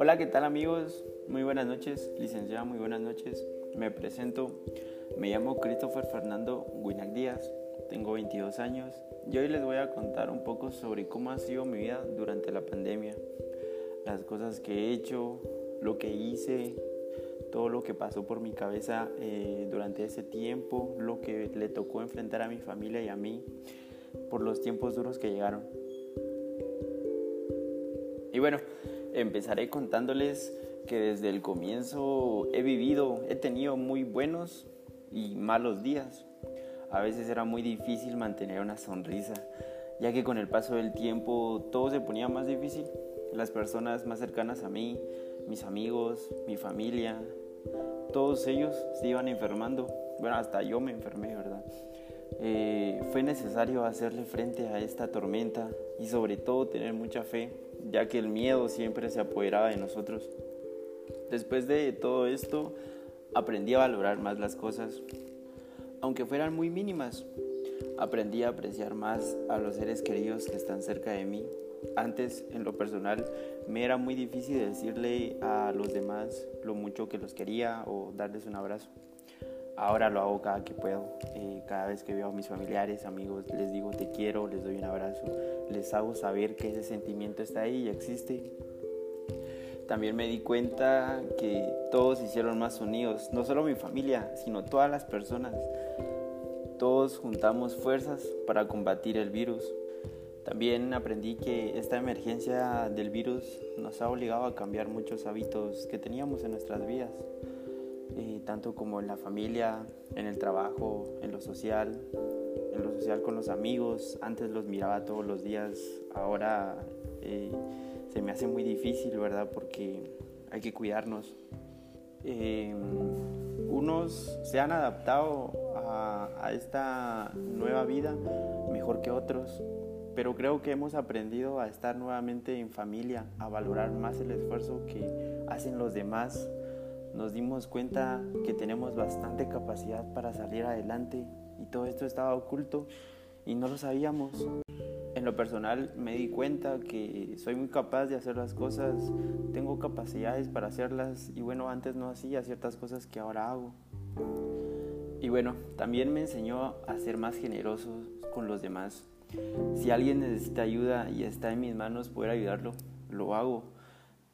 Hola, ¿qué tal amigos? Muy buenas noches, licenciada, muy buenas noches. Me presento, me llamo Christopher Fernando Guinac Díaz, tengo 22 años y hoy les voy a contar un poco sobre cómo ha sido mi vida durante la pandemia, las cosas que he hecho, lo que hice, todo lo que pasó por mi cabeza eh, durante ese tiempo, lo que le tocó enfrentar a mi familia y a mí por los tiempos duros que llegaron. Y bueno, empezaré contándoles que desde el comienzo he vivido, he tenido muy buenos y malos días. A veces era muy difícil mantener una sonrisa, ya que con el paso del tiempo todo se ponía más difícil. Las personas más cercanas a mí, mis amigos, mi familia, todos ellos se iban enfermando. Bueno, hasta yo me enfermé, ¿verdad? Eh, fue necesario hacerle frente a esta tormenta y sobre todo tener mucha fe ya que el miedo siempre se apoderaba de nosotros. Después de todo esto, aprendí a valorar más las cosas, aunque fueran muy mínimas. Aprendí a apreciar más a los seres queridos que están cerca de mí. Antes, en lo personal, me era muy difícil decirle a los demás lo mucho que los quería o darles un abrazo. Ahora lo hago cada que puedo. Eh, cada vez que veo a mis familiares, amigos, les digo te quiero, les doy un abrazo, les hago saber que ese sentimiento está ahí y existe. También me di cuenta que todos se hicieron más unidos, no solo mi familia, sino todas las personas. Todos juntamos fuerzas para combatir el virus. También aprendí que esta emergencia del virus nos ha obligado a cambiar muchos hábitos que teníamos en nuestras vidas tanto como en la familia, en el trabajo, en lo social, en lo social con los amigos. Antes los miraba todos los días, ahora eh, se me hace muy difícil, ¿verdad? Porque hay que cuidarnos. Eh, unos se han adaptado a, a esta nueva vida mejor que otros, pero creo que hemos aprendido a estar nuevamente en familia, a valorar más el esfuerzo que hacen los demás nos dimos cuenta que tenemos bastante capacidad para salir adelante y todo esto estaba oculto y no lo sabíamos. En lo personal me di cuenta que soy muy capaz de hacer las cosas, tengo capacidades para hacerlas y bueno, antes no hacía ciertas cosas que ahora hago. Y bueno, también me enseñó a ser más generoso con los demás. Si alguien necesita ayuda y está en mis manos poder ayudarlo, lo hago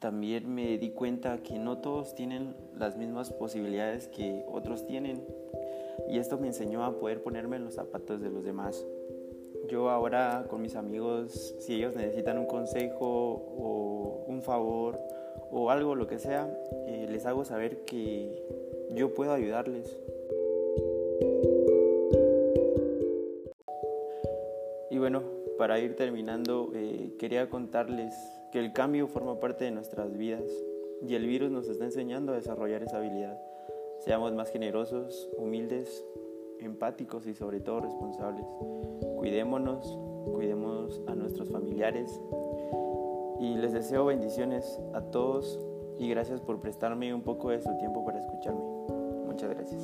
también me di cuenta que no todos tienen las mismas posibilidades que otros tienen y esto me enseñó a poder ponerme en los zapatos de los demás. Yo ahora con mis amigos, si ellos necesitan un consejo o un favor o algo, lo que sea, eh, les hago saber que yo puedo ayudarles. Y bueno, para ir terminando, eh, quería contarles que el cambio forma parte de nuestras vidas y el virus nos está enseñando a desarrollar esa habilidad. Seamos más generosos, humildes, empáticos y sobre todo responsables. Cuidémonos, cuidemos a nuestros familiares y les deseo bendiciones a todos y gracias por prestarme un poco de su tiempo para escucharme. Muchas gracias.